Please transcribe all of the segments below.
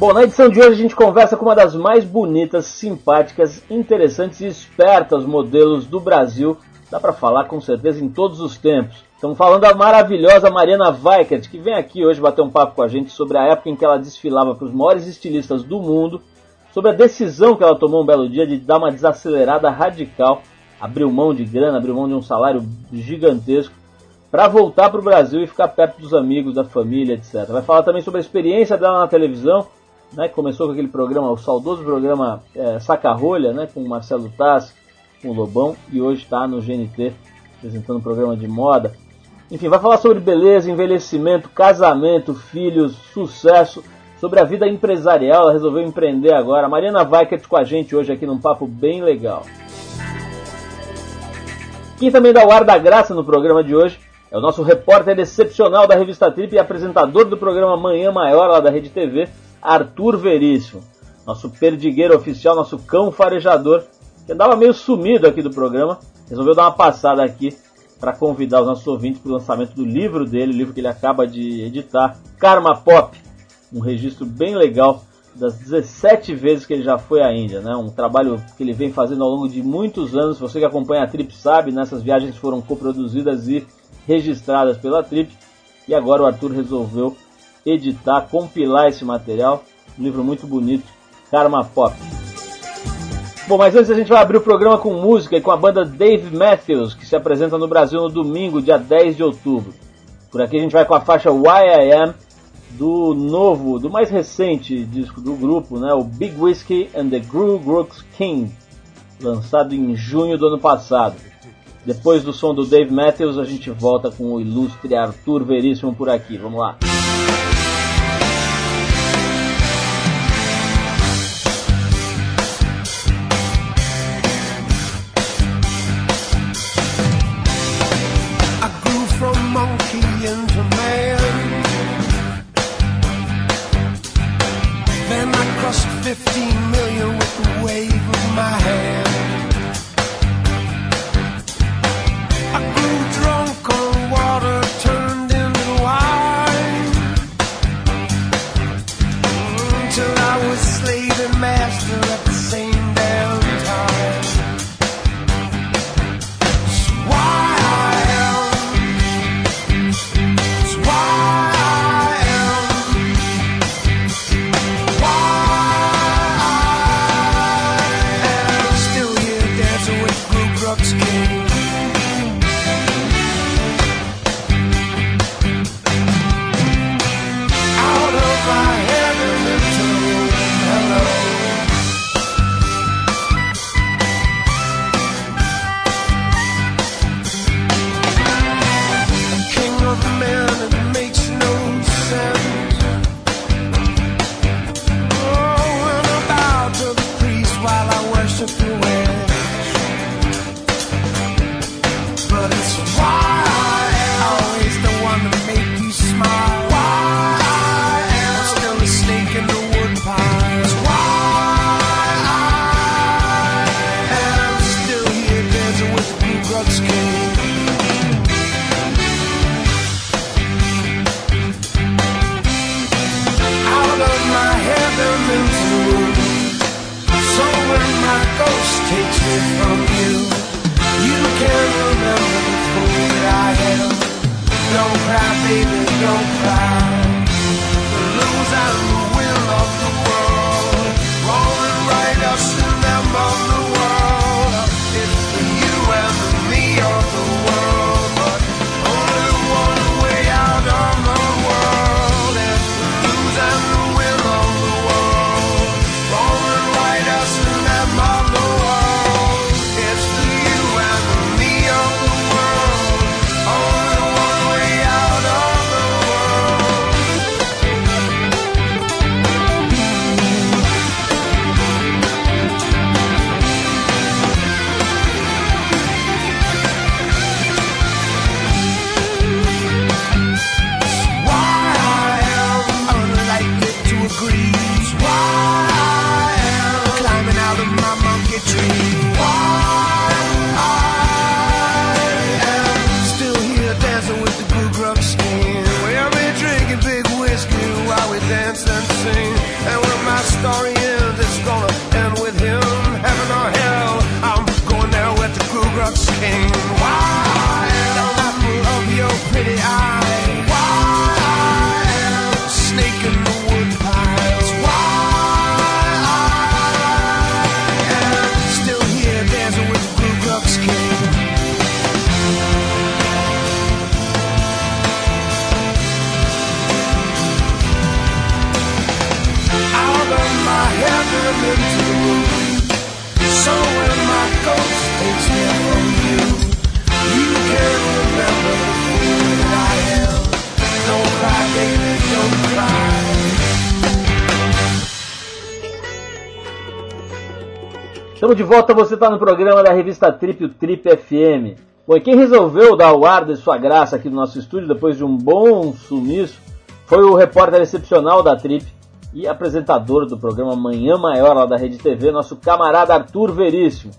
Bom, na edição de hoje a gente conversa com uma das mais bonitas, simpáticas, interessantes e espertas modelos do Brasil. Dá para falar com certeza em todos os tempos. Estamos falando da maravilhosa Mariana Weikert, que vem aqui hoje bater um papo com a gente sobre a época em que ela desfilava para os maiores estilistas do mundo, sobre a decisão que ela tomou um belo dia de dar uma desacelerada radical, abriu mão de grana, abriu mão de um salário gigantesco para voltar para o Brasil e ficar perto dos amigos, da família, etc. Vai falar também sobre a experiência dela na televisão, né, começou com aquele programa, o saudoso programa é, Saca-Rolha, né, com o Marcelo Tassi, com o Lobão, e hoje está no GNT, apresentando um programa de moda. Enfim, vai falar sobre beleza, envelhecimento, casamento, filhos, sucesso, sobre a vida empresarial, ela resolveu empreender agora. Mariana Weikert com a gente hoje aqui num papo bem legal. Quem também dá o ar da graça no programa de hoje é o nosso repórter excepcional da revista Trip e apresentador do programa Manhã Maior lá da Rede TV, Arthur Veríssimo. Nosso perdigueiro oficial, nosso cão farejador, que andava meio sumido aqui do programa, resolveu dar uma passada aqui para convidar os nossos ouvintes para o lançamento do livro dele, o livro que ele acaba de editar, Karma Pop, um registro bem legal das 17 vezes que ele já foi à Índia, né? Um trabalho que ele vem fazendo ao longo de muitos anos. Você que acompanha a Trip sabe, nessas viagens foram coproduzidas e registradas pela Trip. E agora o Arthur resolveu editar, compilar esse material. Um livro muito bonito, Karma Pop. Bom, mas antes a gente vai abrir o programa com música e com a banda Dave Matthews, que se apresenta no Brasil no domingo, dia 10 de outubro. Por aqui a gente vai com a faixa Why I Am, do novo, do mais recente disco do grupo, né, o Big Whiskey and the Gru Grooks King, lançado em junho do ano passado. Depois do som do Dave Matthews, a gente volta com o ilustre Arthur Veríssimo por aqui. Vamos lá. Estamos de volta, você está no programa da revista Trip, o Trip FM. Bom, quem resolveu dar o ar de sua graça aqui no nosso estúdio, depois de um bom sumiço, foi o repórter excepcional da Trip e apresentador do programa Manhã Maior lá da Rede TV, nosso camarada Arthur Veríssimo.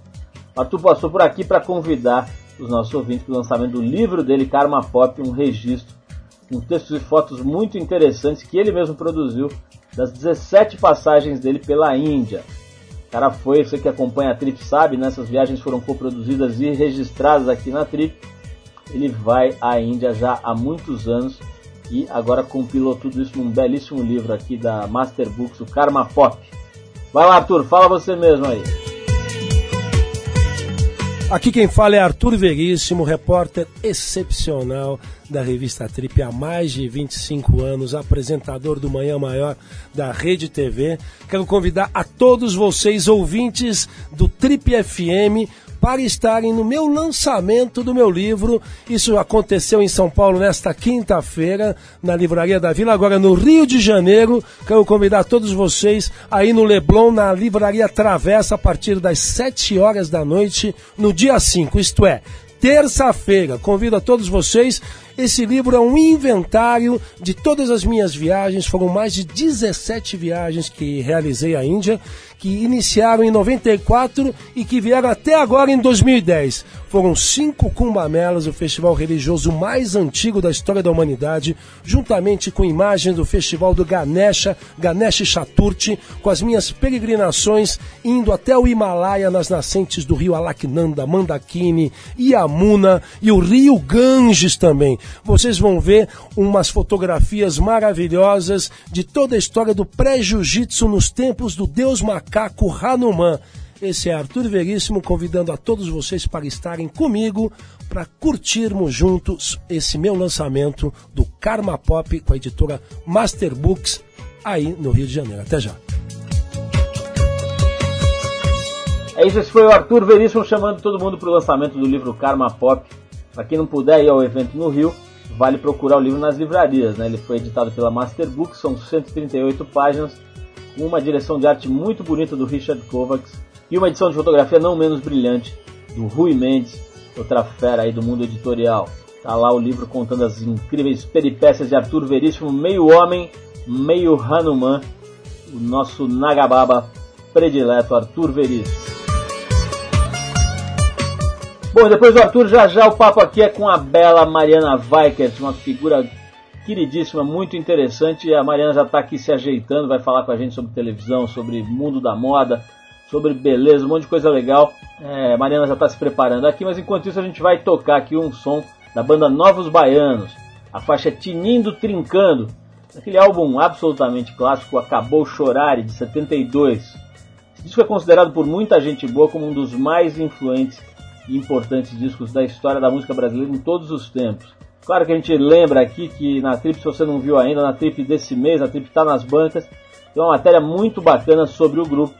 Arthur passou por aqui para convidar os nossos ouvintes para o lançamento do livro dele, Karma Pop, um registro, com textos e fotos muito interessantes que ele mesmo produziu das 17 passagens dele pela Índia cara foi, você que acompanha a Trip sabe, né? Essas viagens foram coproduzidas e registradas aqui na Trip. Ele vai à Índia já há muitos anos e agora compilou tudo isso num belíssimo livro aqui da Master Books, o Karma Pop. Vai lá, Arthur, fala você mesmo aí. Aqui quem fala é Arthur Veríssimo, repórter excepcional da revista Trip há mais de 25 anos, apresentador do Manhã Maior da Rede TV. Quero convidar a todos vocês, ouvintes do Trip FM, para estarem no meu lançamento do meu livro. Isso aconteceu em São Paulo nesta quinta-feira, na Livraria da Vila. Agora no Rio de Janeiro, quero convidar todos vocês aí no Leblon, na Livraria Travessa, a partir das 7 horas da noite, no dia 5, isto é, terça-feira. Convido a todos vocês. Esse livro é um inventário de todas as minhas viagens. Foram mais de 17 viagens que realizei à Índia que iniciaram em 94 e que vieram até agora em 2010. Foram cinco Cumbamelas, o festival religioso mais antigo da história da humanidade, juntamente com imagens do festival do Ganesha, Ganesh Chaturthi, com as minhas peregrinações indo até o Himalaia nas nascentes do rio Alaknanda, Mandakini, Yamuna e o rio Ganges também. Vocês vão ver umas fotografias maravilhosas de toda a história do pré-jiu-jitsu nos tempos do deus macaco macaco Hanuman. Esse é Arthur Veríssimo convidando a todos vocês para estarem comigo para curtirmos juntos esse meu lançamento do Karma Pop com a editora Master Books aí no Rio de Janeiro. Até já. É isso, esse foi o Arthur Veríssimo chamando todo mundo para o lançamento do livro Karma Pop. Para quem não puder ir ao evento no Rio, vale procurar o livro nas livrarias. Né? Ele foi editado pela Master Books, são 138 páginas uma direção de arte muito bonita do Richard Kovacs e uma edição de fotografia não menos brilhante do Rui Mendes, outra fera aí do mundo editorial. Tá lá o livro contando as incríveis peripécias de Arthur Veríssimo, meio homem, meio Hanuman, o nosso Nagababa predileto Arthur Veríssimo. Bom, depois do Arthur, já já o papo aqui é com a bela Mariana Weikert, uma figura queridíssima, muito interessante. A Mariana já está aqui se ajeitando, vai falar com a gente sobre televisão, sobre mundo da moda, sobre beleza, um monte de coisa legal. É, a Mariana já está se preparando aqui, mas enquanto isso a gente vai tocar aqui um som da banda Novos Baianos. A faixa é Tinindo Trincando, aquele álbum absolutamente clássico, Acabou Chorar, de 72. Esse disco é considerado por muita gente boa como um dos mais influentes e importantes discos da história da música brasileira em todos os tempos. Claro que a gente lembra aqui que na Trip, se você não viu ainda, na Trip desse mês, a Trip está nas bancas, tem uma matéria muito bacana sobre o grupo.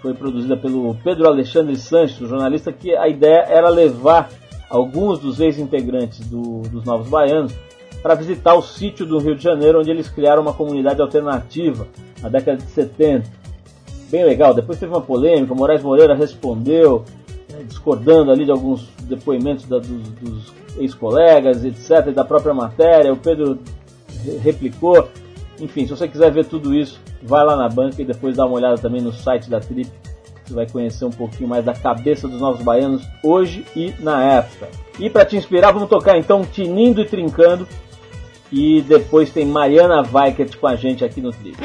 Foi produzida pelo Pedro Alexandre Sanches, jornalista, que a ideia era levar alguns dos ex-integrantes do, dos Novos Baianos para visitar o sítio do Rio de Janeiro, onde eles criaram uma comunidade alternativa na década de 70. Bem legal. Depois teve uma polêmica, Moraes Moreira respondeu, né, discordando ali de alguns depoimentos da, dos, dos ex-colegas, etc., da própria matéria, o Pedro replicou. Enfim, se você quiser ver tudo isso, vai lá na banca e depois dá uma olhada também no site da Trip. Você vai conhecer um pouquinho mais da cabeça dos novos baianos hoje e na época. E para te inspirar, vamos tocar então Tinindo e Trincando. E depois tem Mariana Weikert com a gente aqui no Trip.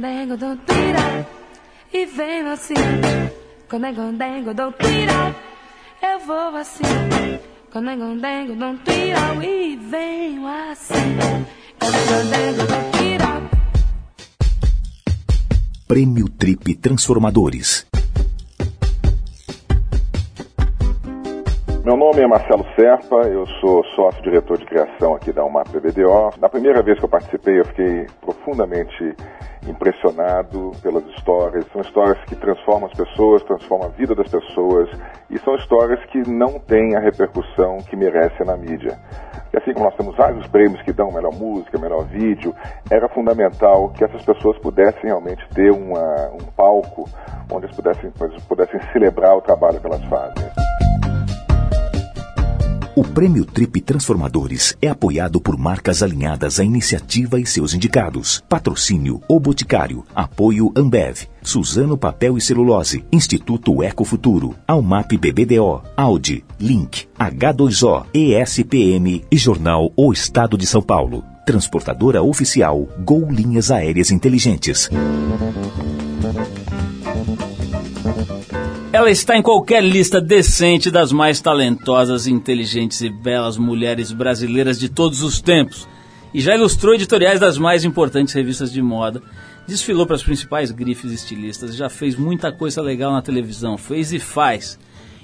Condengo, do viral, e venho assim, condengo, do viral, eu vou assim, condengo, do viral, e venho assim, condengo, do viral. Prêmio Trip Transformadores. Meu nome é Marcelo Serpa, eu sou sócio-diretor de criação aqui da UMAP BBDO. Na primeira vez que eu participei, eu fiquei profundamente impressionado pelas histórias. São histórias que transformam as pessoas, transformam a vida das pessoas e são histórias que não têm a repercussão que merecem na mídia. E assim como nós temos vários prêmios que dão melhor música, melhor vídeo, era fundamental que essas pessoas pudessem realmente ter uma, um palco onde eles pudessem, pudessem celebrar o trabalho que elas fazem. O Prêmio Trip Transformadores é apoiado por marcas alinhadas à iniciativa e seus indicados. Patrocínio O Boticário. Apoio Ambev. Suzano Papel e Celulose. Instituto Ecofuturo. Almap BBDO. Audi. Link. H2O. ESPM e Jornal O Estado de São Paulo. Transportadora oficial Gol Linhas Aéreas Inteligentes. Ela está em qualquer lista decente das mais talentosas, inteligentes e belas mulheres brasileiras de todos os tempos. E já ilustrou editoriais das mais importantes revistas de moda, desfilou para as principais grifes estilistas, já fez muita coisa legal na televisão, fez e faz.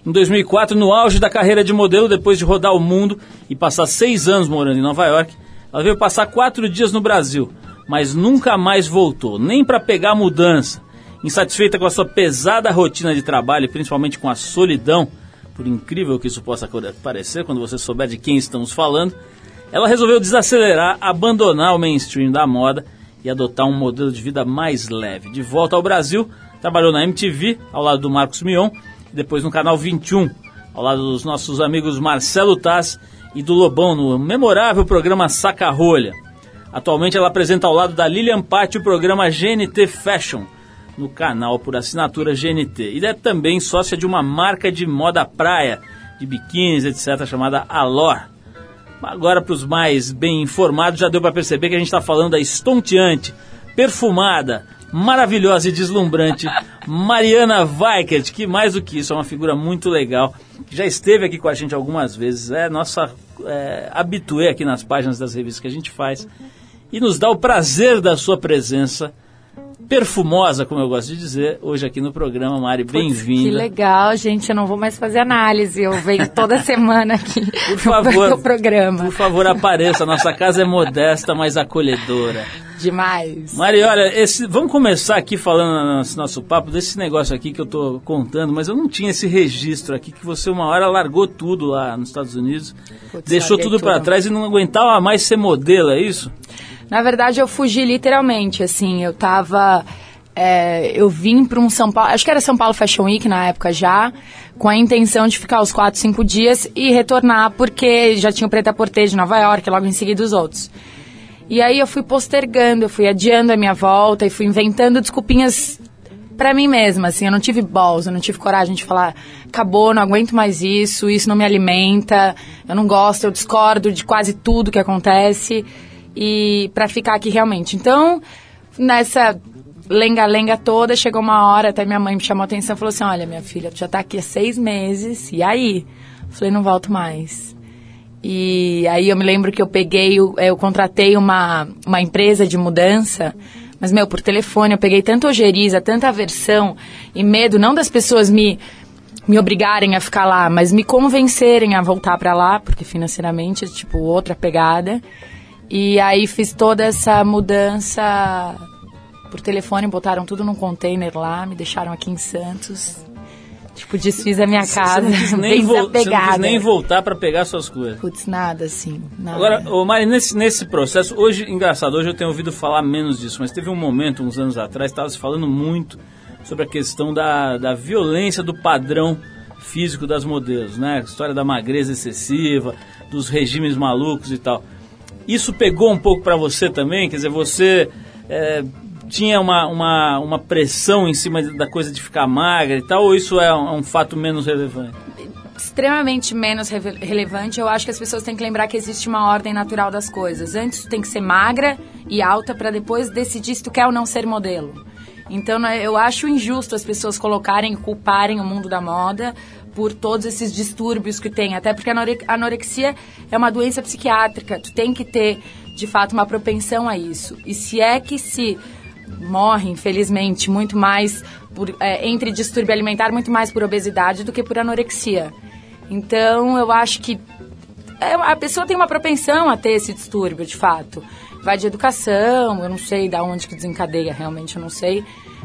Em 2004, no auge da carreira de modelo, depois de rodar o mundo e passar seis anos morando em Nova York, ela veio passar quatro dias no Brasil, mas nunca mais voltou, nem para pegar a mudança. Insatisfeita com a sua pesada rotina de trabalho principalmente com a solidão, por incrível que isso possa parecer quando você souber de quem estamos falando, ela resolveu desacelerar, abandonar o mainstream da moda e adotar um modelo de vida mais leve. De volta ao Brasil, trabalhou na MTV, ao lado do Marcos Mion, e depois no canal 21, ao lado dos nossos amigos Marcelo Taz e do Lobão, no memorável programa Saca Rolha. Atualmente ela apresenta ao lado da Lilian Patti o programa GNT Fashion, no canal por assinatura GNT. E é também sócia de uma marca de moda praia, de biquínis, etc., chamada Alor. Agora, para os mais bem informados, já deu para perceber que a gente está falando da estonteante, perfumada, maravilhosa e deslumbrante Mariana Weikert, que mais do que isso é uma figura muito legal, que já esteve aqui com a gente algumas vezes, é nossa é, habituê aqui nas páginas das revistas que a gente faz, e nos dá o prazer da sua presença perfumosa, como eu gosto de dizer, hoje aqui no programa. Mari, Que bem-vinda. legal, gente. Eu não vou mais fazer análise. Eu venho toda semana aqui Por favor, no programa. por favor, apareça. Nossa casa é modesta, mas acolhedora. Demais. Mari, olha, esse- vamos começar aqui falando nesse nosso papo desse negócio aqui que eu tô contando, mas eu não tinha esse registro aqui que você uma hora largou tudo lá nos Estados Unidos, Putz, deixou tudo tudo. trás e não aguentava mais ser modelo, é isso? Na verdade, eu fugi literalmente, assim, eu tava... é, eu vim para um São Paulo, acho que era São Paulo Fashion Week na época já, com a intenção de ficar os quatro, cinco dias e retornar, porque já tinha o Preta Porter de Nova York, logo em seguida os outros. E aí eu fui postergando, eu fui adiando a minha volta e fui inventando desculpinhas pra mim mesma, assim, eu não tive balls, eu não tive coragem de falar, acabou, não aguento mais isso, isso não me alimenta, eu não gosto, eu discordo de quase tudo que acontece e pra ficar aqui realmente. Então, nessa lenga-lenga toda, chegou uma hora, até minha mãe me chamou a atenção e falou assim, olha, minha filha, tu já tá aqui há seis meses, e aí? Falei, não volto mais. E aí eu me lembro que eu peguei, o- eu contratei uma, uma empresa de mudança, mas, meu, por telefone, eu peguei tanta ojeriza, tanta aversão e medo, não das pessoas me, me obrigarem a ficar lá, mas me convencerem a voltar pra lá, porque financeiramente, tipo, outra pegada. E aí fiz toda essa mudança por telefone, botaram tudo num container lá, me deixaram aqui em Santos. Tipo, desfiz a minha casa, você, não quis nem bem vol- você não quis desapegada. nem voltar pra pegar suas coisas. Putz, nada assim. Nada. Agora, ô Mari, nesse, nesse processo, hoje, engraçado, hoje eu tenho ouvido falar menos disso, mas teve um momento, uns anos atrás, estava se falando muito sobre a questão da, da violência do padrão físico das modelos, né? A história da magreza excessiva, dos regimes malucos e tal. Isso pegou um pouco pra você também? Quer dizer, você é, tinha uma, uma, uma pressão em cima da coisa de ficar magra e tal, ou isso é um, um fato menos relevante? extremamente menos reve- relevante, eu acho que as pessoas têm que lembrar que existe uma ordem natural das coisas. Antes tu tem que ser magra e alta para depois decidir se tu quer ou não ser modelo. Então né, eu acho injusto as pessoas colocarem e culparem o mundo da moda por todos esses distúrbios que tem, até porque a anore- a anorexia é uma doença psiquiátrica, tu tem que ter de fato uma propensão a isso. E se é que se morre, infelizmente, muito mais por, é, entre distúrbio alimentar, muito mais por obesidade do que por anorexia. Então, eu acho que é, a pessoa tem uma propensão a ter esse distúrbio, de fato. Vai de educação, eu não sei da onde que desencadeia, realmente eu não sei.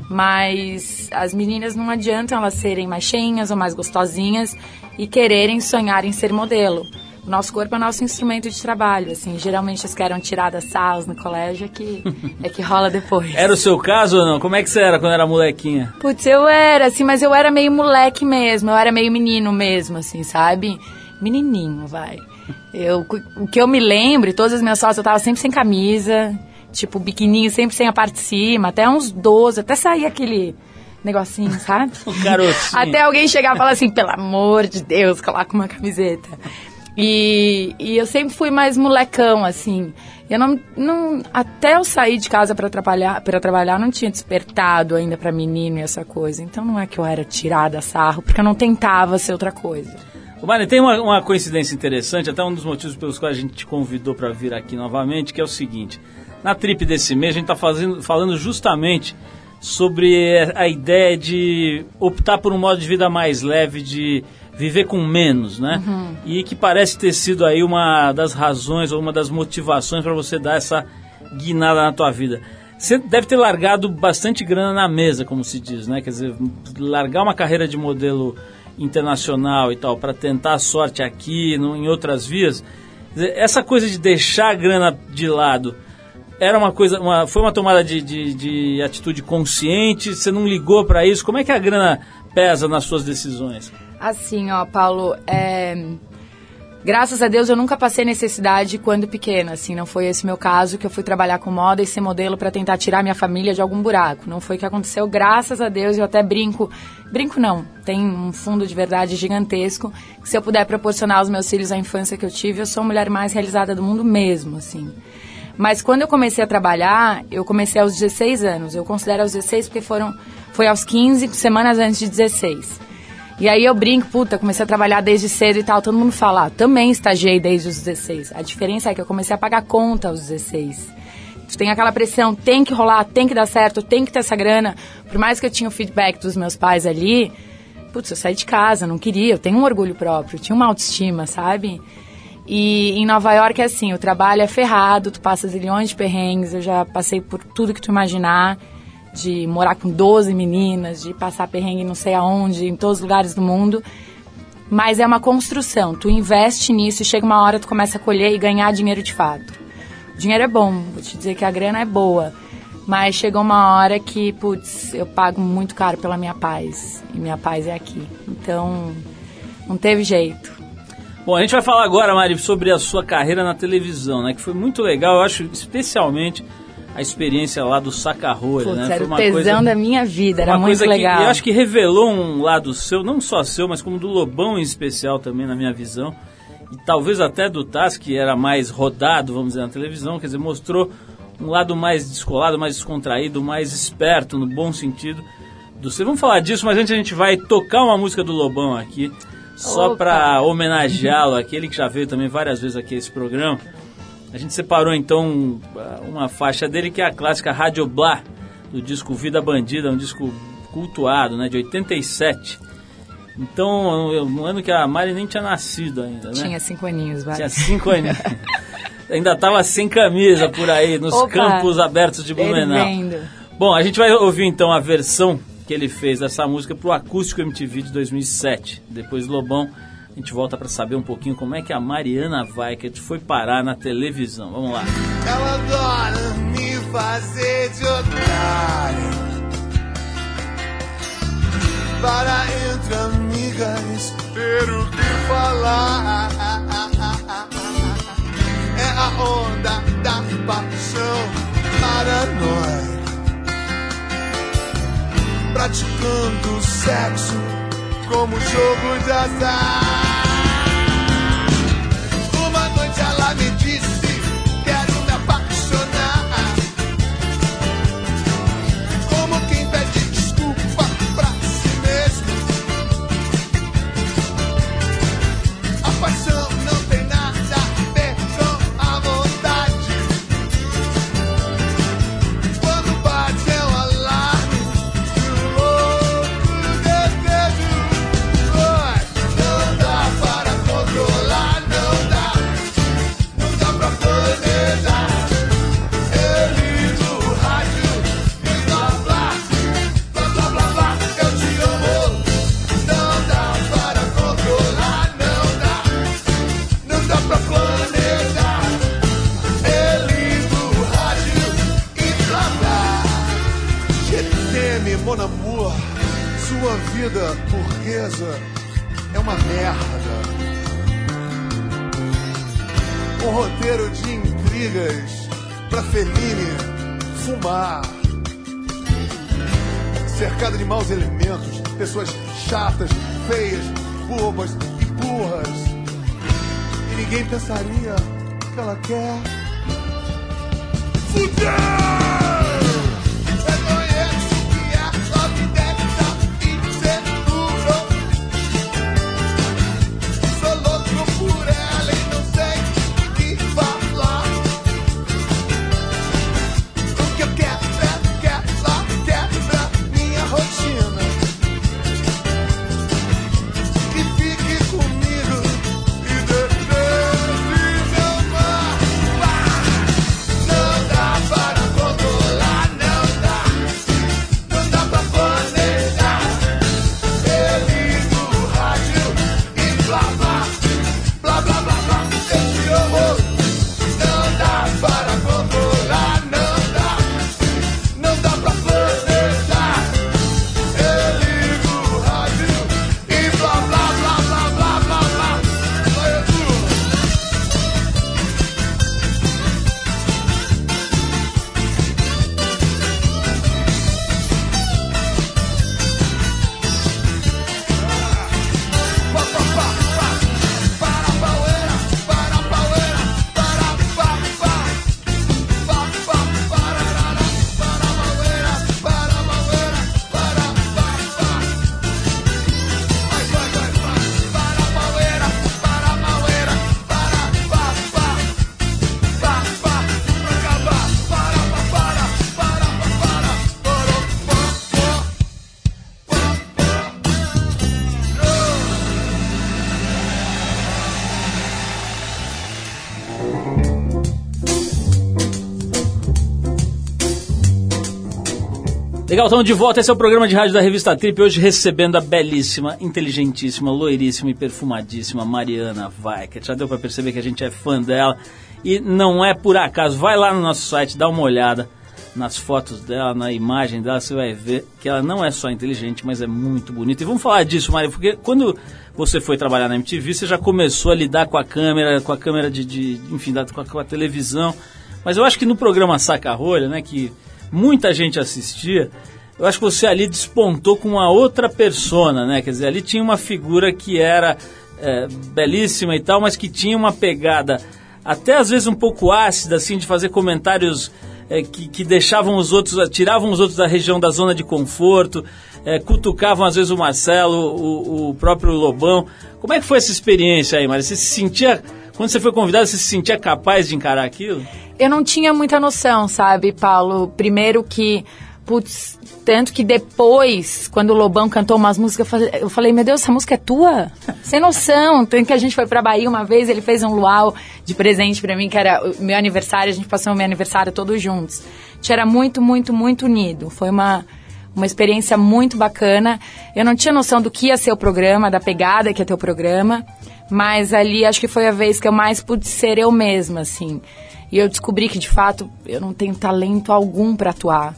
Mas as meninas não adiantam elas serem mais cheinhas ou mais gostosinhas e quererem sonhar em ser modelo. O nosso corpo é nosso instrumento de trabalho, assim. Geralmente as que eram tiradas salas no colégio é que, é que rola depois. Era o seu caso ou não? Como é que você era quando era molequinha? Putz, eu era, assim, mas eu era meio moleque mesmo, eu era meio menino mesmo, assim, sabe? Menininho, vai. Eu, o que eu me lembro, todas as minhas fotos, eu tava sempre sem camisa, tipo, biquininho, sempre sem a parte de cima, até uns 12, até sair aquele negocinho, sabe? O garotinho. Até alguém chegar e falar assim, pelo amor de Deus, coloca uma camiseta. E, e eu sempre fui mais molecão, assim. Eu não, não até eu sair de casa para trabalhar, para trabalhar, não tinha despertado ainda para menino e essa coisa. Então não é que eu era tirada a sarro, porque eu não tentava ser outra coisa. Ô, Mari, tem uma, uma coincidência interessante, até um dos motivos pelos quais a gente te convidou para vir aqui novamente, que é o seguinte. Na trip desse mês, a gente está falando justamente sobre a ideia de optar por um modo de vida mais leve, de viver com menos, né? E que parece ter sido aí uma das razões ou uma das motivações para você dar essa guinada na tua vida. Você deve ter largado bastante grana na mesa, como se diz, né? Quer dizer, largar uma carreira de modelo internacional e tal para tentar a sorte aqui, no, em outras vias. Essa coisa de deixar a grana de lado era uma coisa, uma, foi uma tomada de, de, de atitude consciente. Você não ligou para isso? Como é que a grana pesa nas suas decisões? Assim, ó, Paulo, é... graças a Deus eu nunca passei necessidade quando pequena, assim, não foi esse meu caso que eu fui trabalhar com moda e ser modelo para tentar tirar minha família de algum buraco. Não foi o que aconteceu, graças a Deus, eu até brinco, brinco não, tem um fundo de verdade gigantesco, que se eu puder proporcionar aos meus filhos a infância que eu tive, eu sou a mulher mais realizada do mundo mesmo, assim. Mas quando eu comecei a trabalhar, eu comecei aos 16 anos. Eu considero aos 16 porque foram foi aos 15 semanas antes de 16. E aí eu brinco, puta, comecei a trabalhar desde cedo e tal. Todo mundo fala, ah, também estagiei desde os 16. A diferença é que eu comecei a pagar conta aos 16. Tu tem aquela pressão, tem que rolar, tem que dar certo, tem que ter essa grana. Por mais que eu tinha o feedback dos meus pais ali, putz, eu saí de casa, não queria, eu tenho um orgulho próprio, tinha uma autoestima, sabe? E em Nova York é assim, o trabalho é ferrado, tu passa zilhões de perrengues, eu já passei por tudo que tu imaginar, de morar com 12 meninas, de passar perrengue não sei aonde, em todos os lugares do mundo. Mas é uma construção, tu investe nisso e chega uma hora tu começa a colher e ganhar dinheiro de fato. O dinheiro é bom, vou te dizer que a grana é boa, mas chegou uma hora que, putz, eu pago muito caro pela minha paz, e minha paz é aqui. Então, não teve jeito. Bom, a gente vai falar agora, Mari, sobre a sua carreira na televisão, né? Que foi muito legal, eu acho, especialmente a experiência lá do Sacarrolha, Putz, né? era Foi o tesão coisa- da minha vida, era uma muito coisa legal. que eu acho que revelou um lado seu, não só seu, mas como do Lobão em especial também, na minha visão. E talvez até do Taz, que era mais rodado, vamos dizer, na televisão, quer dizer, mostrou um lado mais descolado, mais descontraído, mais esperto, no bom sentido do seu. Vamos falar disso, mas antes a gente vai tocar uma música do Lobão aqui, só para homenageá-lo, aquele que já veio também várias vezes aqui a esse programa. A gente separou então uma faixa dele que é a clássica Rádio Blá, do disco Vida Bandida, um disco cultuado, né, de 87. Então, eu- no ano que a Mari nem tinha nascido ainda, né? Tinha cinco aninhos, vai. Tinha cinco anos. ainda estava sem camisa por aí, nos Opa. campos abertos de Blumenau. Bom, a gente vai ouvir então a versão que ele fez dessa música pro Acústico MTV de 2007. Depois do Lobão, a gente volta para saber um pouquinho como é que a Mariana Weikert foi parar na televisão. Vamos lá. Ela adora me fazer de otário Para entre amigas ter o que falar É a onda da paixão paranoia Praticando sexo como jogo de azar bobas e burras. E ninguém pensaria que ela quer fuder! Legal, estamos de volta. Esse é o programa de rádio da revista Trip. Hoje recebendo a belíssima, inteligentíssima, loiríssima e perfumadíssima Mariana Weikert. Já deu para perceber que a gente é fã dela. E não é por acaso. Vai lá no nosso site, dá uma olhada nas fotos dela, na imagem dela. Você vai ver que ela não é só inteligente, mas é muito bonita. E vamos falar disso, Maria, porque quando você foi trabalhar na MTV, você já começou a lidar com a câmera, com a câmera de, de enfim, com a, com a televisão. Mas eu acho que no programa Saca Rolha, né, que muita gente assistia, eu acho que você ali despontou com uma outra persona, né? Quer dizer, ali tinha uma figura que era é, belíssima e tal, mas que tinha uma pegada até às vezes um pouco ácida, assim, de fazer comentários é, que, que deixavam os outros, tiravam os outros da região da zona de conforto, é, cutucavam às vezes o Marcelo, o, o próprio Lobão. Como é que foi essa experiência aí, Maria? Você se sentia, quando você foi convidado, você se sentia capaz de encarar aquilo? Eu não tinha muita noção, sabe, Paulo? Primeiro que, putz, tanto que depois, quando o Lobão cantou umas músicas, eu falei, eu falei, meu Deus, essa música é tua? Sem noção. Tanto que a gente foi pra Bahia uma vez, ele fez um luau de presente pra mim, que era o meu aniversário, a gente passou o meu aniversário todos juntos. A gente era muito, muito, muito unido. Foi uma, uma experiência muito bacana. Eu não tinha noção do que ia ser o programa, da pegada que ia ter o programa, mas ali acho que foi a vez que eu mais pude ser eu mesma, assim. E eu descobri que, de fato, eu não tenho talento algum para atuar.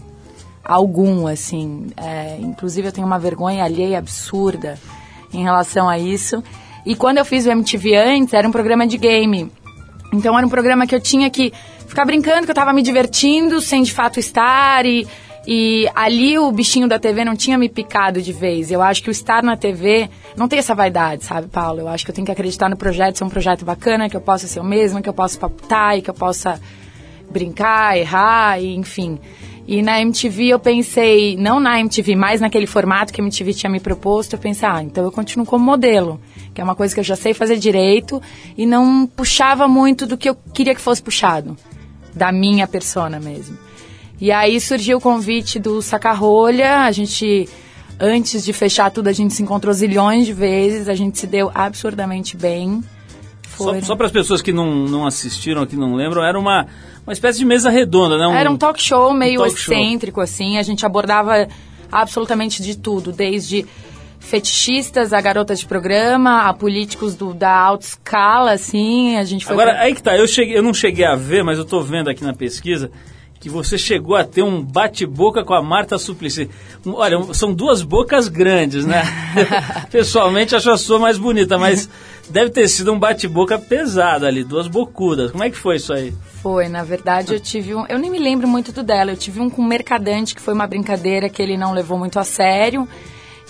Algum, assim. É, inclusive, eu tenho uma vergonha alheia absurda em relação a isso. E quando eu fiz o MTV antes, era um programa de game. Então, era um programa que eu tinha que ficar brincando, que eu tava me divertindo, sem de fato estar. E, e ali o bichinho da TV não tinha me picado de vez. Eu acho que o estar na TV não tem essa vaidade, sabe, Paulo? Eu acho que eu tenho que acreditar no projeto, ser um projeto bacana, que eu possa ser eu mesma, que eu possa paputar e que eu possa brincar, errar, e, enfim. E na MTV eu pensei, não na MTV, mas naquele formato que a MTV tinha me proposto, eu pensei, ah, então eu continuo como modelo, que é uma coisa que eu já sei fazer direito e não puxava muito do que eu queria que fosse puxado, da minha persona mesmo. E aí surgiu o convite do Sacarrolha, a gente, antes de fechar tudo, a gente se encontrou zilhões de vezes, a gente se deu absurdamente bem. Só, Foi. só para as pessoas que não, não assistiram, que não lembram, era uma, uma espécie de mesa redonda, né? Era um talk show meio talk show. excêntrico, assim. A gente abordava absolutamente de tudo, desde fetichistas a garotas de programa, a políticos do, da alta escala, assim. A gente foi. Agora, pra- aí que tá, eu, cheguei, eu não cheguei a ver, mas eu tô vendo aqui na pesquisa que você chegou a ter um bate-boca com a Marta Suplicy. Olha, são duas bocas grandes, né? Pessoalmente acho a sua mais bonita, mas deve ter sido um bate-boca pesado ali, duas bocudas. Como é que foi isso aí? Foi, na verdade, eu tive um. Eu nem me lembro muito do dela. Eu tive um com um mercadante que foi uma brincadeira que ele não levou muito a sério.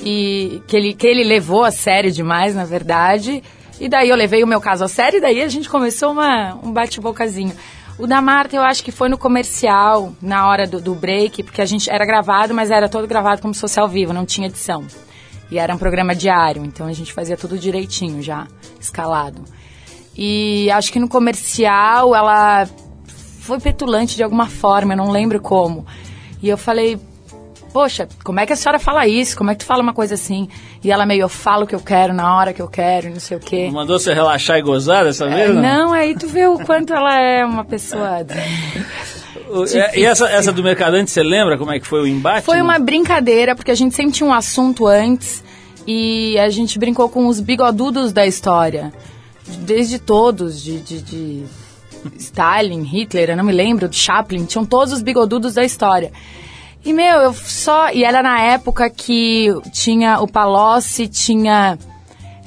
E que ele, que ele levou a sério demais, na verdade. E daí eu levei o meu caso a sério e daí a gente começou uma, um bate-bocazinho. O da Marta eu acho que foi no comercial, na hora do, do break, porque a gente era gravado, mas era todo gravado como ao vivo, não tinha edição. E era um programa diário, então a gente fazia tudo direitinho já, escalado. E acho que no comercial ela foi petulante de alguma forma, eu não lembro como. E eu falei, poxa, como é que a senhora fala isso? Como é que tu fala uma coisa assim? E ela meio, eu falo o que eu quero, na hora que eu quero, não sei o quê. Mandou você relaxar e gozar dessa É, vez? não, aí tu vê o quanto ela é uma pessoa. É, E essa, essa do Mercadante, você lembra como é que foi o embate? Foi uma brincadeira, porque a gente sempre tinha um assunto antes e a gente brincou com os bigodudos da história. Desde todos, de, de, de Stalin, Hitler, eu não me lembro, de Chaplin, tinham todos os bigodudos da história. E, meu, eu só. E era na época que tinha o Palocci, tinha.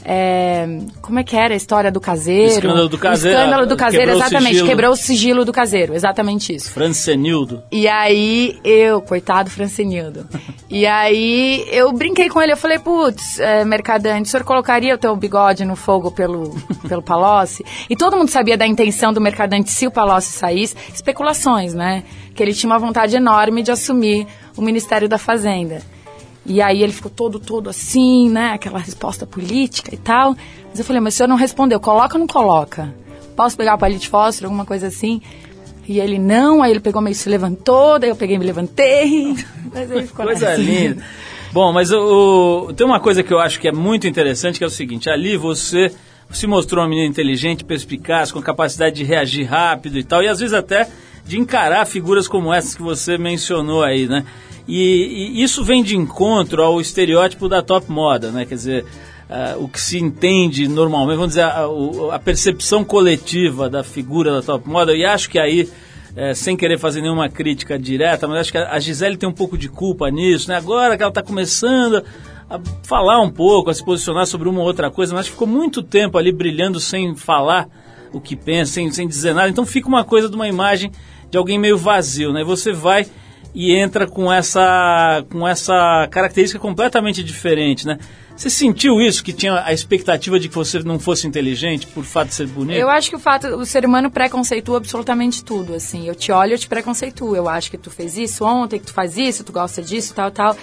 É, como é que era a história do caseiro? Escândalo do caseiro, O escândalo do caseiro, quebrou o exatamente. sigilo. Quebrou o sigilo do caseiro, exatamente isso. Francenildo. E aí eu, coitado Francenildo. e aí eu brinquei com ele, eu falei, putz, é, mercadante, o senhor colocaria o teu bigode no fogo pelo, pelo Palocci? E todo mundo sabia da intenção do mercadante se o Palocci saísse. Especulações, né? Que ele tinha uma vontade enorme de assumir o Ministério da Fazenda. E aí ele ficou todo, todo assim, né? Aquela resposta política e tal. Mas eu falei, mas o senhor não respondeu, coloca ou não coloca? Posso pegar o palito de fósforo, alguma coisa assim? E ele, não, aí ele pegou meio se levantou, daí eu peguei e me levantei. Mas ele ficou Coisa nessa. linda. Bom, mas o- tem uma coisa que eu acho que é muito interessante, que é o seguinte, ali você se mostrou uma menina inteligente, perspicaz, com capacidade de reagir rápido e tal, e às vezes até de encarar figuras como essas que você mencionou aí, né? E, e isso vem de encontro ao estereótipo da top moda, né? Quer dizer, ah, o que se entende normalmente, vamos dizer, a, a percepção coletiva da figura da top moda, e acho que aí, eh, sem querer fazer nenhuma crítica direta, mas acho que a Gisele tem um pouco de culpa nisso, né? Agora que ela está começando a falar um pouco, a se posicionar sobre uma ou outra coisa, mas ficou muito tempo ali brilhando sem falar o que pensa, sem, sem dizer nada. Então fica uma coisa de uma imagem de alguém meio vazio, né? Você vai e entra com essa com essa característica completamente diferente, né? Você sentiu isso que tinha a expectativa de que você não fosse inteligente por fato de ser bonito? Eu acho que o fato, o ser humano preconceitua absolutamente tudo, assim. Eu te olho, eu te preconceituo. Eu acho que tu fez isso ontem, que tu faz isso, tu gosta disso, tal, tal.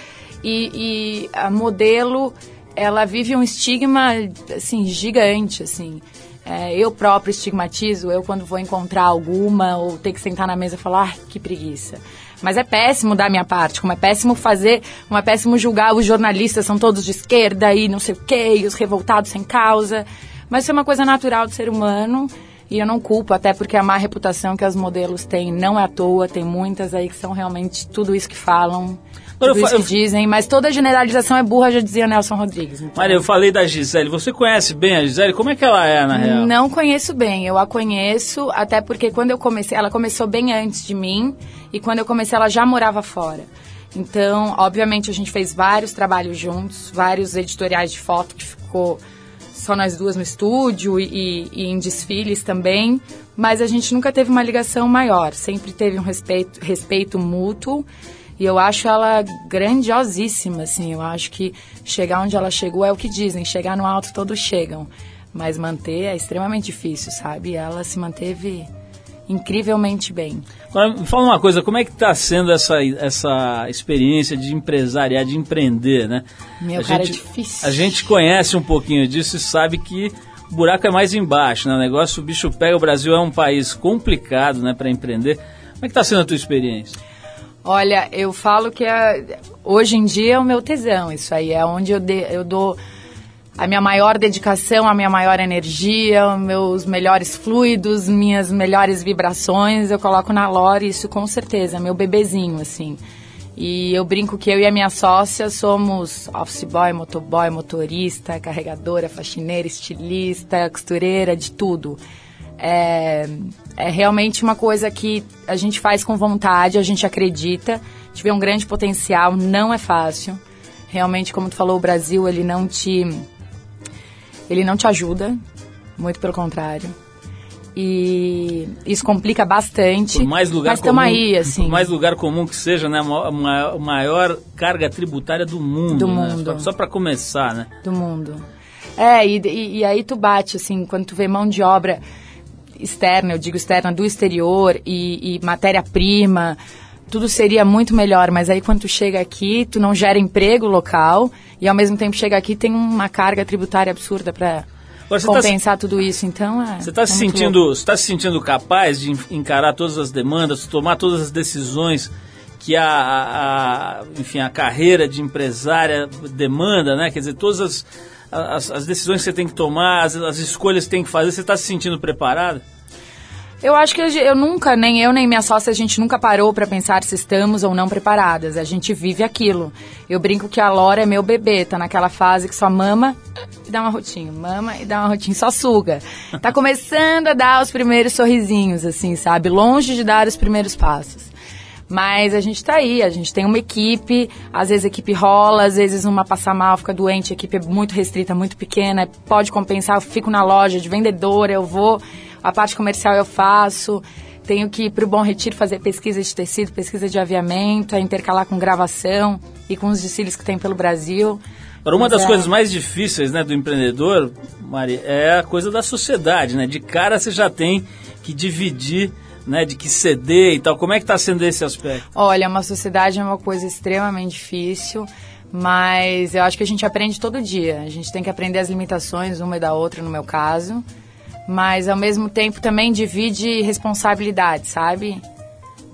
E, e a modelo, ela vive um estigma, assim, gigante, assim. É, eu próprio estigmatizo, eu quando vou encontrar alguma ou ter que sentar na mesa e falar, ah, que preguiça. Mas é péssimo da minha parte, como é péssimo fazer, como é péssimo julgar os jornalistas, são todos de esquerda e não sei o quê, e os revoltados sem causa. Mas isso é uma coisa natural do ser humano e eu não culpo, até porque a má reputação que as modelos têm não é à toa, tem muitas aí que são realmente tudo isso que falam, eu tudo isso que dizem, mas toda generalização é burra, já dizia Nelson Rodrigues. Então, Maria, eu falei da Gisele. Você conhece bem a Gisele? Como é que ela é, na real? Não conheço bem, eu a conheço, até porque quando eu comecei, ela começou bem antes de mim, e quando eu comecei ela já morava fora. Então, obviamente, a gente fez vários trabalhos juntos, vários editoriais de foto que ficou só nós duas no estúdio e, e- em desfiles também, mas a gente nunca teve uma ligação maior, sempre teve um respeito, respeito mútuo. E eu acho ela grandiosíssima, assim. Eu acho que chegar onde ela chegou é o que dizem, chegar no alto todos chegam. Mas manter é extremamente difícil, sabe? Ela se manteve incrivelmente bem. Agora, me fala uma coisa, como é que está sendo essa, essa experiência de empresariar, de empreender, né? Meu, a cara, é gente, difícil. A gente conhece um pouquinho disso e sabe que o buraco é mais embaixo, né? O negócio, o bicho pega, o Brasil é um país complicado, né, para empreender. Como é que está sendo a tua experiência? Olha, eu falo que é- hoje em dia é o meu tesão, isso aí. É onde eu, de- eu dou a minha maior dedicação, a minha maior energia, meus melhores fluidos, minhas melhores vibrações. Eu coloco na Lore, isso com certeza, meu bebezinho, assim. E eu brinco que eu e a minha sócia somos office boy, motoboy, motorista, carregadora, faxineira, estilista, costureira, de tudo. É, é realmente uma coisa que a gente faz com vontade, a gente acredita, vê um grande potencial, não é fácil. Realmente, como tu falou, o Brasil, ele não te ele não te ajuda, muito pelo contrário. E isso complica bastante. Por mais lugar mas comum, aí, assim. por mais lugar comum que seja, né, a ma- ma- maior carga tributária do mundo, Do né? mundo. Só para começar, né? do mundo. É, e, e, e aí tu bate, assim, quando tu vê mão de obra externa, eu digo externa, do exterior e, e matéria-prima, tudo seria muito melhor, mas aí quando tu chega aqui, tu não gera emprego local e ao mesmo tempo chega aqui tem uma carga tributária absurda para tá se- compensar tudo isso, então é... Você está se é muito sentindo, tá se sentindo capaz de en- encarar todas as demandas, tomar todas as decisões que a, a- a- enfim, a carreira de empresária demanda, né? Quer dizer, todas as, as, as decisões que você tem que tomar, as, as escolhas que tem que fazer, você está se sentindo preparado? Eu acho que gen- eu nunca, nem eu nem minha sócia, a gente nunca parou para pensar se estamos ou não preparadas. A gente vive aquilo. Eu brinco que a Lora é meu bebê, tá naquela fase que só mama e dá uma rotinha, mama e dá uma rotinha, só suga. Tá começando a dar os primeiros sorrisinhos, assim, sabe? Longe de dar os primeiros passos. Mas a gente tá aí, a gente tem uma equipe, às vezes a equipe rola, às vezes uma passa mal, fica doente, a equipe é muito restrita, muito pequena, pode compensar, eu fico na loja de vendedora, eu vou, a parte comercial eu faço, tenho que ir pro Bom Retiro fazer pesquisa de tecido, pesquisa de aviamento, a intercalar com gravação e com os desfiles que tem pelo Brasil. Agora, uma Mas das é- coisas mais difíceis né, do empreendedor, Mari, é a coisa da sociedade, né? De cara você já tem que dividir, né? De que ceder e tal. Como é que está sendo esse aspecto? Olha, uma sociedade é uma coisa extremamente difícil, mas eu acho que a gente aprende todo dia. A gente tem que aprender as limitações uma e da outra, no meu caso. Mas ao mesmo tempo também divide responsabilidade, sabe?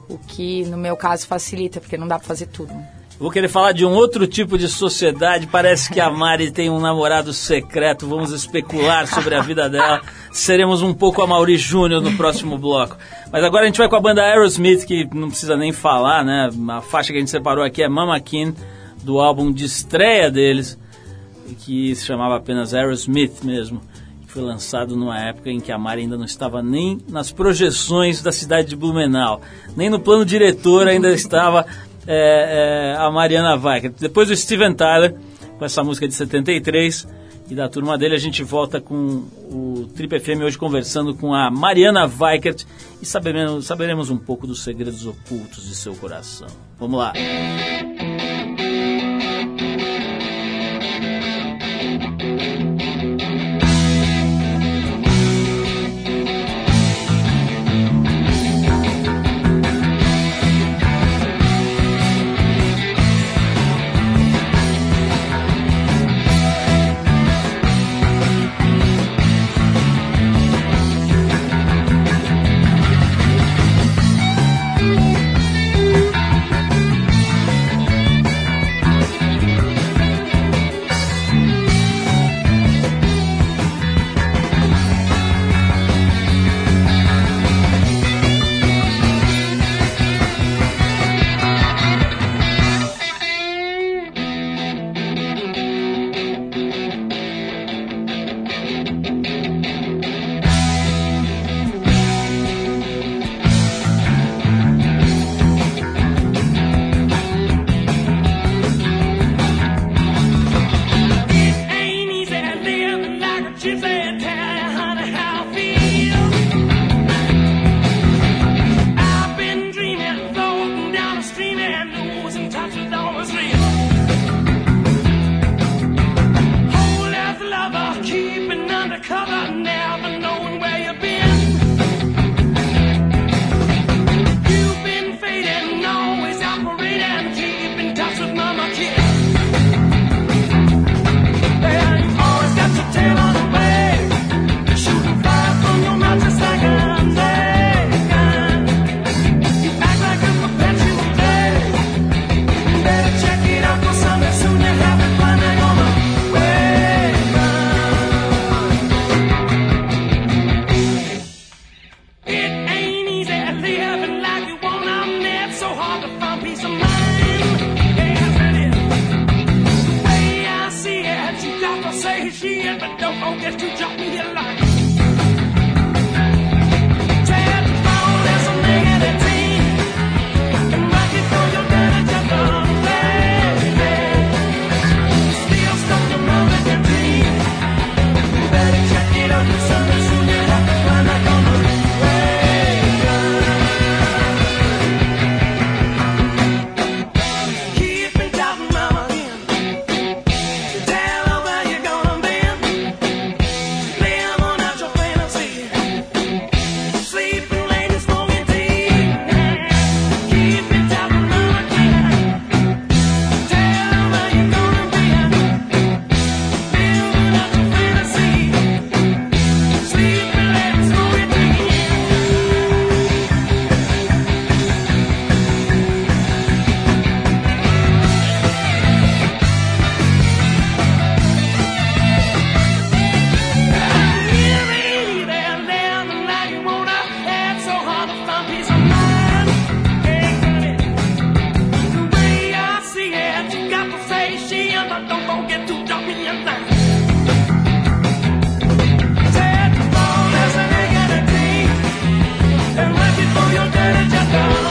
O que no meu caso facilita, porque não dá pra fazer tudo. Vou querer falar de um outro tipo de sociedade. Parece que a Mari tem um namorado secreto. Vamos especular sobre a vida dela seremos um pouco a Mauri Júnior no próximo bloco. Mas agora a gente vai com a banda Aerosmith, que não precisa nem falar, né? A faixa que a gente separou aqui é Mama Kin, do álbum de estreia deles, que se chamava apenas Aerosmith mesmo. Foi lançado numa época em que a Mari ainda não estava nem nas projeções da cidade de Blumenau, nem no plano diretor ainda estava é, é, a Mariana Weicker. Depois do Steven Tyler, com essa música de 73, e da turma dele, a gente volta com o Trip FM hoje conversando com a Mariana Weikert e saberemos, saberemos um pouco dos segredos ocultos de seu coração. Vamos lá. Thank Just down.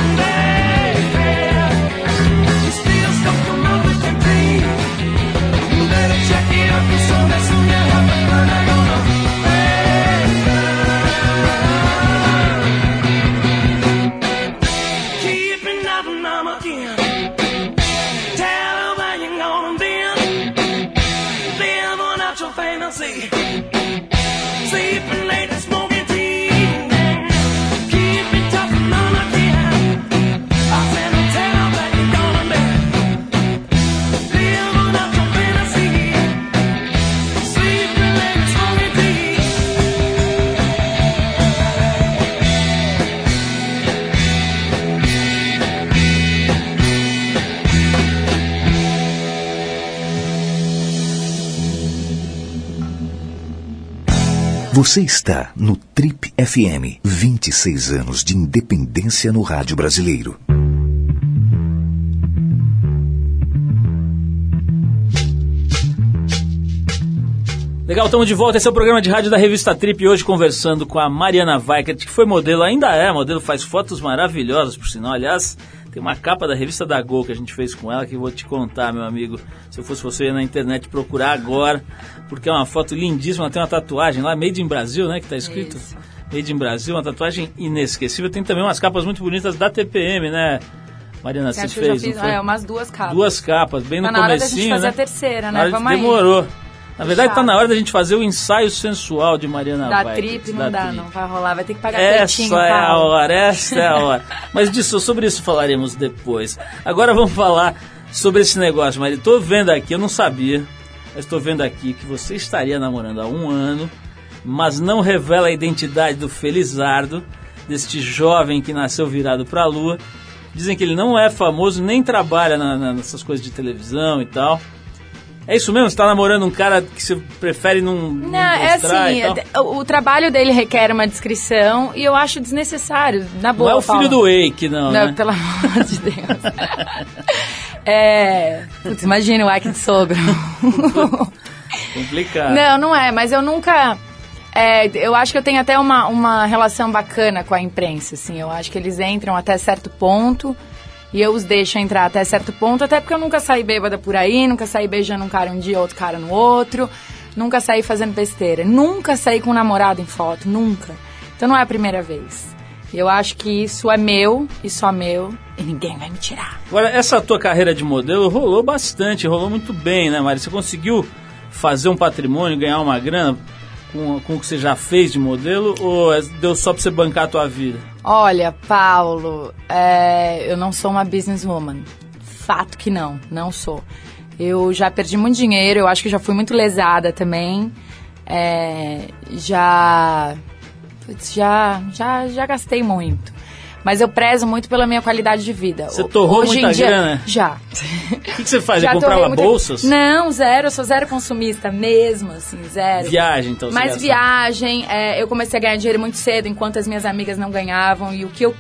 Você está no Trip FM. 26 anos de independência no rádio brasileiro. Legal, estamos de volta. Esse é o programa de rádio da revista Trip. Hoje conversando com a Mariana Weikert, que foi modelo, ainda é modelo, faz fotos maravilhosas, por sinal. Aliás, tem uma capa da revista da Gol que a gente fez com ela que eu vou te contar, meu amigo. Se eu fosse você, eu ia na internet procurar agora, porque é uma foto lindíssima. Ela tem uma tatuagem lá, Made in Brasil, né? Que tá escrito. Isso. Made in Brasil, uma tatuagem inesquecível. Tem também umas capas muito bonitas da TPM, né? Mariana, você fez, fiz foi? é, umas duas capas. Duas capas, bem no na hora da comecinho, gente fazer né? a terceira, né? Vamos aí. Na verdade, tá Chato. na hora da gente fazer o ensaio sensual de Mariana Da Weikert, trip não dá, Trip. não vai rolar. Vai ter que pagar Essa pretinho, é a Paulo. hora, essa é a hora. Mas disso, sobre isso falaremos depois. Agora vamos falar sobre esse negócio, Maria. Tô vendo aqui, eu não sabia, mas estou vendo aqui que você estaria namorando há um ano, mas não revela a identidade do Felizardo, deste jovem que nasceu virado para a lua. Dizem que ele não é famoso, nem trabalha na- na- nessas coisas de televisão e tal. É isso mesmo? Você tá namorando um cara que você prefere não, não Não, é assim, é- o, o trabalho dele requer uma descrição e eu acho desnecessário, na Não boa. é o filho Paulo. do Wake, não, Não, né? pelo amor de Deus. é. Putz, imagina o Ike de sogro. Complicado. Não, não é, mas eu nunca. é, eu acho que eu tenho até uma, uma relação bacana com a imprensa, assim. Eu acho que eles entram até certo ponto e eu os deixo entrar até certo ponto, até porque eu nunca saí bêbada por aí, nunca saí beijando um cara um dia, outro cara no outro, nunca saí fazendo besteira, nunca saí com um namorado em foto, nunca. Então não é a primeira vez. Eu acho que isso é meu e só meu e ninguém vai me tirar. Agora, essa tua carreira de modelo rolou bastante, rolou muito bem, né, Mari? Você conseguiu fazer um patrimônio, ganhar uma grana com, com o que você já fez de modelo ou é- deu só pra você bancar a tua vida? Olha, Paulo, é, eu não sou uma businesswoman. Fato que não, não sou. Eu já perdi muito dinheiro, eu acho que já fui muito lesada também. É, já, já, já, já gastei muito. Mas eu prezo muito pela minha qualidade de vida. Você torrou Hoje muita dia- grana? Já. O que, que você faz? Já comprava muita- bolsas? Não, zero. Eu sou zero consumista mesmo, assim, zero. Viagem, então. Mas gasta. viagem, é, eu comecei a ganhar dinheiro muito cedo, enquanto as minhas amigas não ganhavam. E o que eu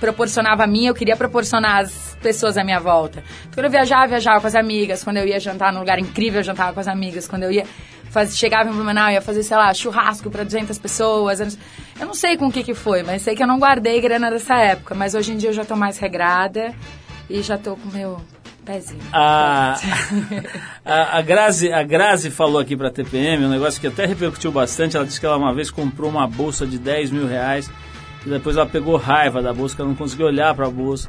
proporcionava a mim, eu queria proporcionar às pessoas à minha volta. Quando eu viajava, viajava com as amigas. Quando eu ia jantar num lugar incrível, eu jantava com as amigas. Quando eu ia faz, chegava em Blumenau, ia fazer, sei lá, churrasco para 200 pessoas. Eu não- sei com o que que foi, mas sei que eu não guardei grana dessa época. Mas hoje em dia eu já tô mais regrada e já tô com o meu pezinho. A, a, a, Grazi, a Grazi falou aqui pra TPM um negócio que até repercutiu bastante. Ela disse que ela uma vez comprou uma bolsa de 10 mil reais e depois ela pegou raiva da bolsa, que ela não conseguiu olhar pra bolsa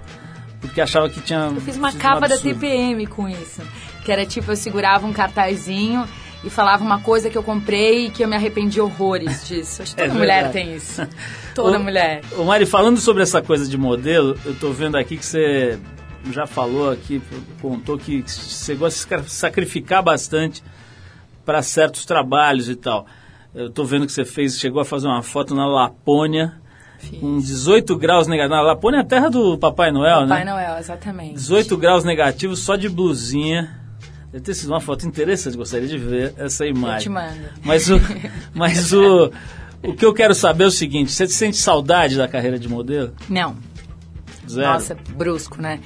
porque achava que tinha. Eu fiz uma sido um capa da. TPM com isso. Que era tipo, eu segurava um cartazinho e falava uma coisa que eu comprei e que eu me arrependi horrores disso. Acho que É toda mulher verdade. tem isso. Toda Ô, mulher. Ô Mari, falando sobre essa coisa de modelo, eu tô vendo aqui que você já falou aqui, contou que você gosta de se sacrificar bastante para certos trabalhos e tal. Eu tô vendo que você fez, chegou a fazer uma foto na Lapônia com 18 graus negativos. Na Lapônia é a terra do Papai Noel, Papai né? Noel, exatamente. 18 graus negativos só de blusinha. Deve ter sido uma foto interessante, gostaria de ver essa imagem. Eu te mando. Mas o, mas o, o que eu quero saber é o seguinte: você sente saudade da carreira de modelo? Não. Zero. Nossa, brusco, né?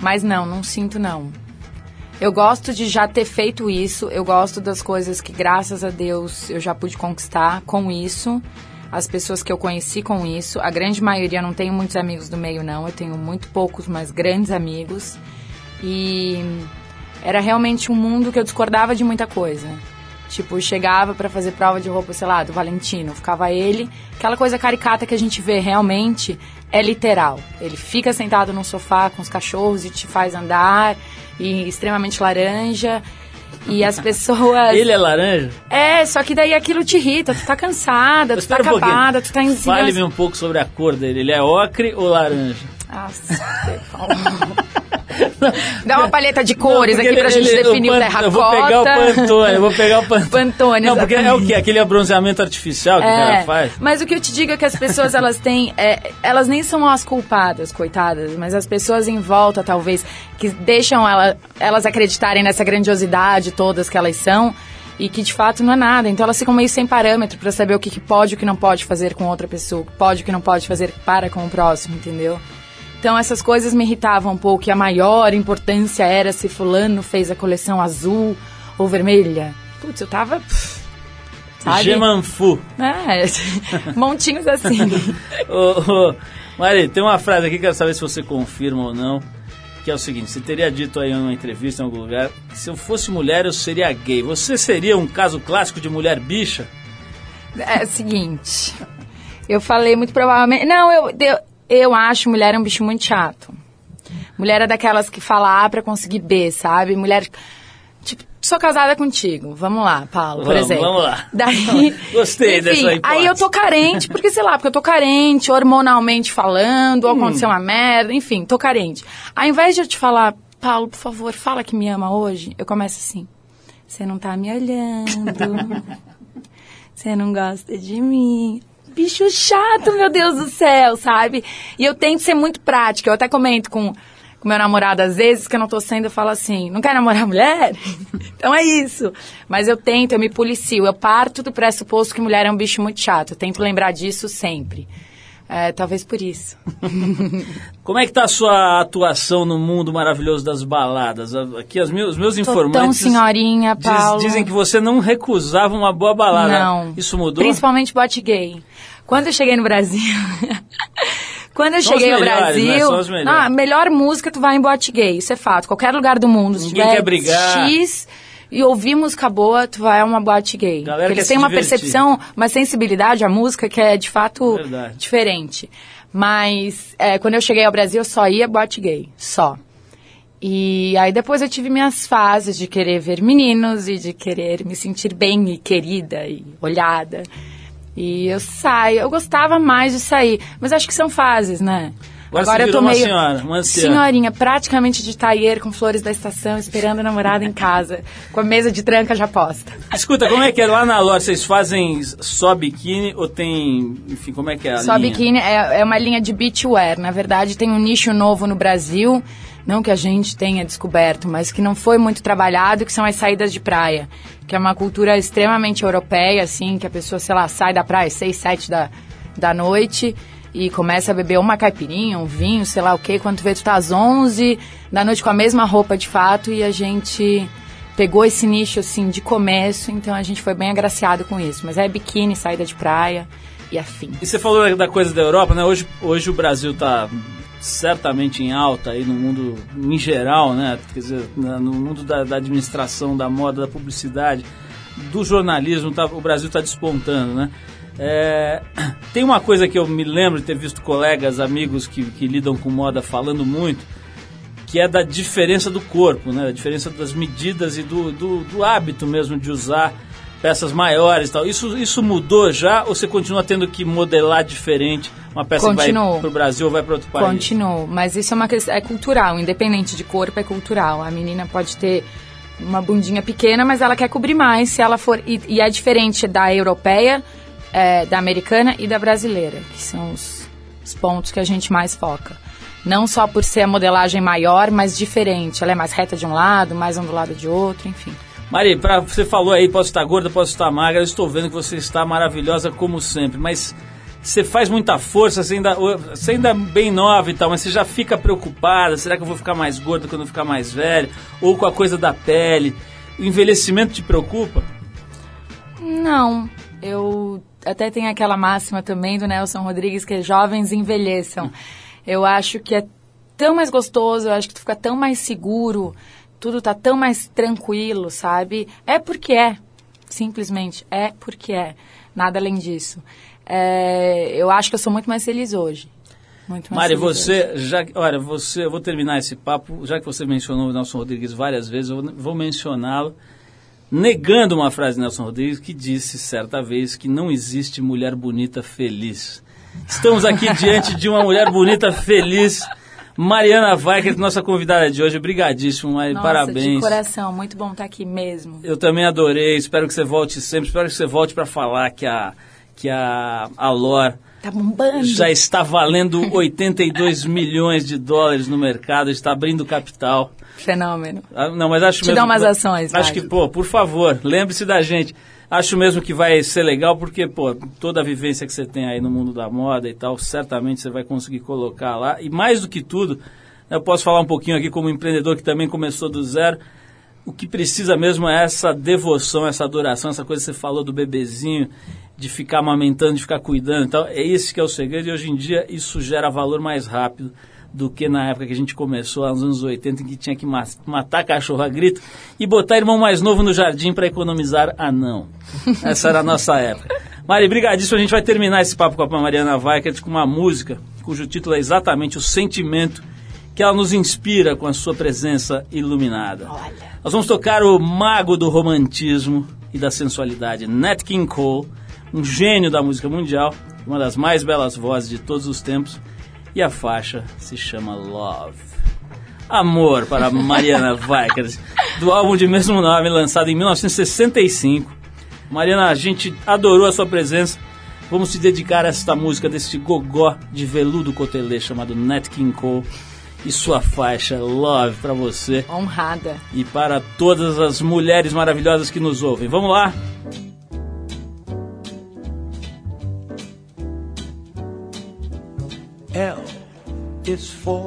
Mas não, não sinto não. Eu gosto de já ter feito isso, eu gosto das coisas que, graças a Deus, eu já pude conquistar com isso, as pessoas que eu conheci com isso. A grande maioria, não tenho muitos amigos do meio, não, eu tenho muito poucos, mas grandes amigos. E era realmente um mundo que eu discordava de muita coisa. Tipo, chegava pra fazer prova de roupa, sei lá, do Valentino, ficava ele, aquela coisa caricata que a gente vê realmente é literal. Ele fica sentado num sofá com os cachorros e te faz andar, e extremamente laranja. E as pessoas. Ele é laranja? É, só que daí aquilo te irrita, tu tá cansada, tu tá um acabada, tu tá em Fale-me um pouco sobre a cor dele. Ele é ocre ou laranja? Nossa, Dá uma paleta de cores Não, aqui pra ele- gente ele- definir o pan- terracota. Eu vou pegar o Pantone, eu vou pegar o Pantone. Pantone, Não, porque é o quê? Aquele bronzeamento artificial que o cara faz? Mas o que eu te digo é que as pessoas, elas têm... é, elas nem são as culpadas, coitadas, mas as pessoas em volta, talvez, que deixam ela- elas acreditarem nessa grandiosidade todas que elas são, e que de fato não é nada. Então elas ficam meio sem parâmetro para saber o que, que pode e o que não pode fazer com outra pessoa, o que pode e o que não pode fazer para com o próximo, entendeu? Então essas coisas me irritavam um pouco, e a maior importância era se fulano fez a coleção azul ou vermelha. Putz, eu tava... pff, sabe? Gemanfu. É, montinhos assim. Ô, ô, Mari, tem uma frase aqui, quero saber se você confirma ou não. Que é o seguinte: você teria dito aí em uma entrevista em algum lugar que se eu fosse mulher eu seria gay. Você seria um caso clássico de mulher bicha? É o seguinte. Eu falei muito provavelmente. Não, eu, eu, eu acho mulher um bicho muito chato. Mulher é daquelas que fala A pra conseguir B, sabe? Mulher. Tipo, sou casada contigo. Vamos lá, Paulo, por Vamos, exemplo. vamos lá. Daí. Gostei enfim, dessa hipótese. Aí eu tô carente, porque sei lá, porque eu tô carente, hormonalmente falando, ou Hum. aconteceu uma merda, enfim, tô carente. Ao invés de eu te falar, Paulo, por favor, fala que me ama hoje, eu começo assim. Você não tá me olhando. Você não gosta de mim. Bicho chato, meu Deus do céu, sabe? E eu tento ser muito prática. Eu até comento com com meu namorado às vezes que eu não tô sendo, eu falo assim, não quer namorar mulher? então é isso. Mas eu tento, eu me policio. Eu parto do pressuposto que mulher é um bicho muito chato. Eu tento lembrar disso sempre. É, talvez por isso. Como é que tá a sua atuação no mundo maravilhoso das baladas? Aqui as meus, os meus Tô informantes tão senhorinha, diz- Paulo. dizem que você não recusava uma boa balada. Não. Isso mudou? Principalmente bote gay. Quando eu cheguei no Brasil. Quando eu São cheguei ao melhores, né? Brasil. São os melhores. não, a melhor música tu vai em boate gay, isso é fato. Qualquer lugar do mundo. Se Ninguém tiver quer brigar. X e ouvir música boa, tu vai a uma boate gay. Galera eles têm uma divertir. percepção, uma sensibilidade à música que é de fato Verdade. diferente. Mas é, quando eu cheguei ao Brasil, eu só ia boate gay. Só. E aí depois eu tive minhas fases de querer ver meninos e de querer me sentir bem e querida e olhada. E eu saio, eu gostava mais de sair, mas acho que são fases, né? Agora você eu tô uma meio senhora, uma anciã. senhorinha, praticamente de taier com flores da estação, esperando a namorada em casa, com a mesa de tranca já posta. Escuta, como é que é lá na loja? Vocês fazem só biquíni ou tem. Enfim, como é que é a Só linha? biquíni é, é uma linha de beachwear. Na verdade, tem um nicho novo no Brasil, não que a gente tenha descoberto, mas que não foi muito trabalhado, que são as saídas de praia. Que é uma cultura extremamente europeia, assim, que a pessoa, sei lá, sai da praia às seis, sete da, da noite e começa a beber uma caipirinha, um vinho, sei lá o quê. Quando tu vê, tu tá às 11 da noite com a mesma roupa de fato e a gente pegou esse nicho, assim, de começo, então a gente foi bem agraciado com isso. Mas é biquíni, saída de praia e afim. E você falou da- coisa da Europa, né? Hoje, hoje o Brasil está certamente em alta aí no mundo em geral, né? Quer dizer, no mundo da, da administração, da moda, da publicidade, do jornalismo, tá- o Brasil está despontando, né? É, tem uma coisa que eu me lembro de ter visto colegas, amigos que, que lidam com moda falando muito, que é da diferença do corpo, né? A diferença das medidas e do, do, do hábito mesmo de usar peças maiores e tal. Isso, isso mudou já ou você continua tendo que modelar diferente uma peça que vai para o Brasil ou vai para outro país? Continuo, mas isso é uma questão, é cultural, independente de corpo, é cultural. A menina pode ter uma bundinha pequena, mas ela quer cobrir mais se ela for. E, e é diferente da europeia, é, da americana e da brasileira, que são os, os pontos que a gente mais foca. Não só por ser a modelagem maior, mas diferente. Ela é mais reta de um lado, mais ondulada de outro, enfim. Mari, pra, você falou aí, posso estar gorda, posso estar magra, eu estou vendo que você está maravilhosa como sempre, mas você faz muita força, você ainda, você ainda é bem nova e tal, mas você já fica preocupada, será que eu vou ficar mais gorda quando eu ficar mais velho? Ou com a coisa da pele? O envelhecimento te preocupa? Não, eu até tenho aquela máxima também do Nelson Rodrigues que é jovens envelheçam. Eu acho que é tão mais gostoso, eu acho que tu fica tão mais seguro, tudo tá tão mais tranquilo, sabe? É porque é, simplesmente é porque é, nada além disso. É, eu acho que eu sou muito mais feliz hoje. Muito mais Mari, feliz hoje. você, já, olha, você, eu vou terminar esse papo, já que você mencionou o Nelson Rodrigues várias vezes, eu vou mencioná-lo, negando uma frase de Nelson Rodrigues que disse certa vez que não existe mulher bonita feliz. Estamos aqui diante de uma mulher bonita feliz, Mariana Weikert, nossa convidada de hoje. Obrigadíssimo, Mari, Nossa, parabéns. de coração, muito bom estar aqui mesmo. Eu também adorei, espero que você volte sempre, espero que você volte para falar que a, que a, a Lor Tá bombando. já está valendo 82 milhões de dólares no mercado, está abrindo capital. Fenômeno. Ah, Não, mas acho Te mesmo. dá umas ações, Acho que, pô, por favor, lembre-se da gente. Acho mesmo que vai ser legal, porque, pô, toda a vivência que você tem aí no mundo da moda e tal, certamente você vai conseguir colocar lá. E mais do que tudo, eu posso falar um pouquinho aqui como empreendedor que também começou do zero. O que precisa mesmo é essa devoção, essa adoração, essa coisa que você falou do bebezinho, de ficar amamentando, de ficar cuidando. Então, é esse que é o segredo. E hoje em dia isso gera valor mais rápido do que na época que a gente começou, nos anos 80, em que tinha que ma- matar cachorro a grito e botar irmão mais novo no jardim para economizar anão. Essa era a nossa época. Mari, brigadíssimo. A gente vai terminar esse papo com a Mariana Weikert com uma música cujo título é exatamente o sentimento que ela nos inspira com a sua presença iluminada. Olha. Nós vamos tocar o mago do romantismo e da sensualidade, Nat King Cole, um gênio da música mundial, uma das mais belas vozes de todos os tempos, e a faixa se chama Love. Amor para Mariana Weikert, do álbum de mesmo nome, lançado em 1965. Mariana, a gente adorou a sua presença. Vamos te dedicar a esta música desse gogó de veludo cotelê chamado Nat King Cole e sua faixa Love para você Honrada. e para todas as mulheres maravilhosas que nos ouvem. Vamos lá?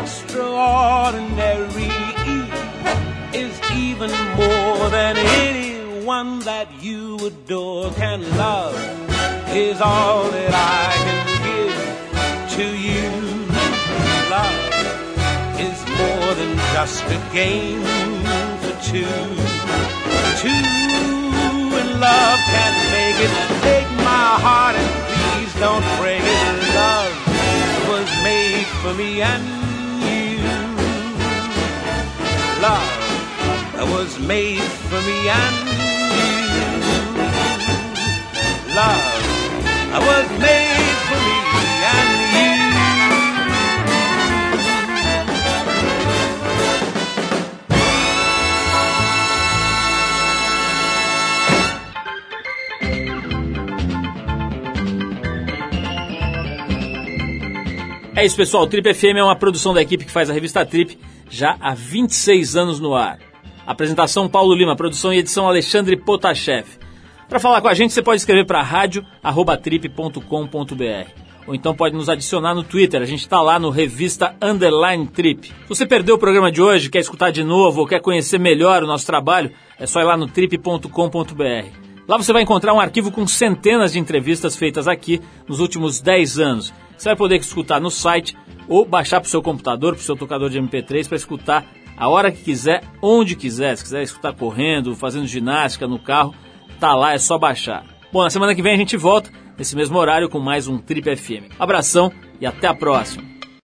Extraordinary. Is even more than anyone that you adore can love. Is all that I can give to you. Love is more than just a game for two. Two in love can make it. Take my heart and please don't break it. Love was made for me and was made for me and you. Love was made for me and. É isso, pessoal. O Trip FM é uma produção da equipe que faz a revista Trip já há 26 anos no ar. Apresentação Paulo Lima, produção e edição Alexandre Potashev. Para falar com a gente, você pode escrever para rádio@trip.com.br ou então pode nos adicionar no Twitter. A gente está lá no Revista Underline Trip. Se você perdeu o programa de hoje, quer escutar de novo ou quer conhecer melhor o nosso trabalho, é só ir lá no trip.com.br. Lá você vai encontrar um arquivo com centenas de entrevistas feitas aqui nos últimos 10 anos. Você vai poder escutar no site ou baixar para o seu computador, para o seu tocador de MP3 para escutar a hora que quiser, onde quiser. Se quiser escutar correndo, fazendo ginástica no carro, tá lá, é só baixar. Bom, na semana que vem a gente volta, nesse mesmo horário, com mais um Trip FM. Abração e até a próxima.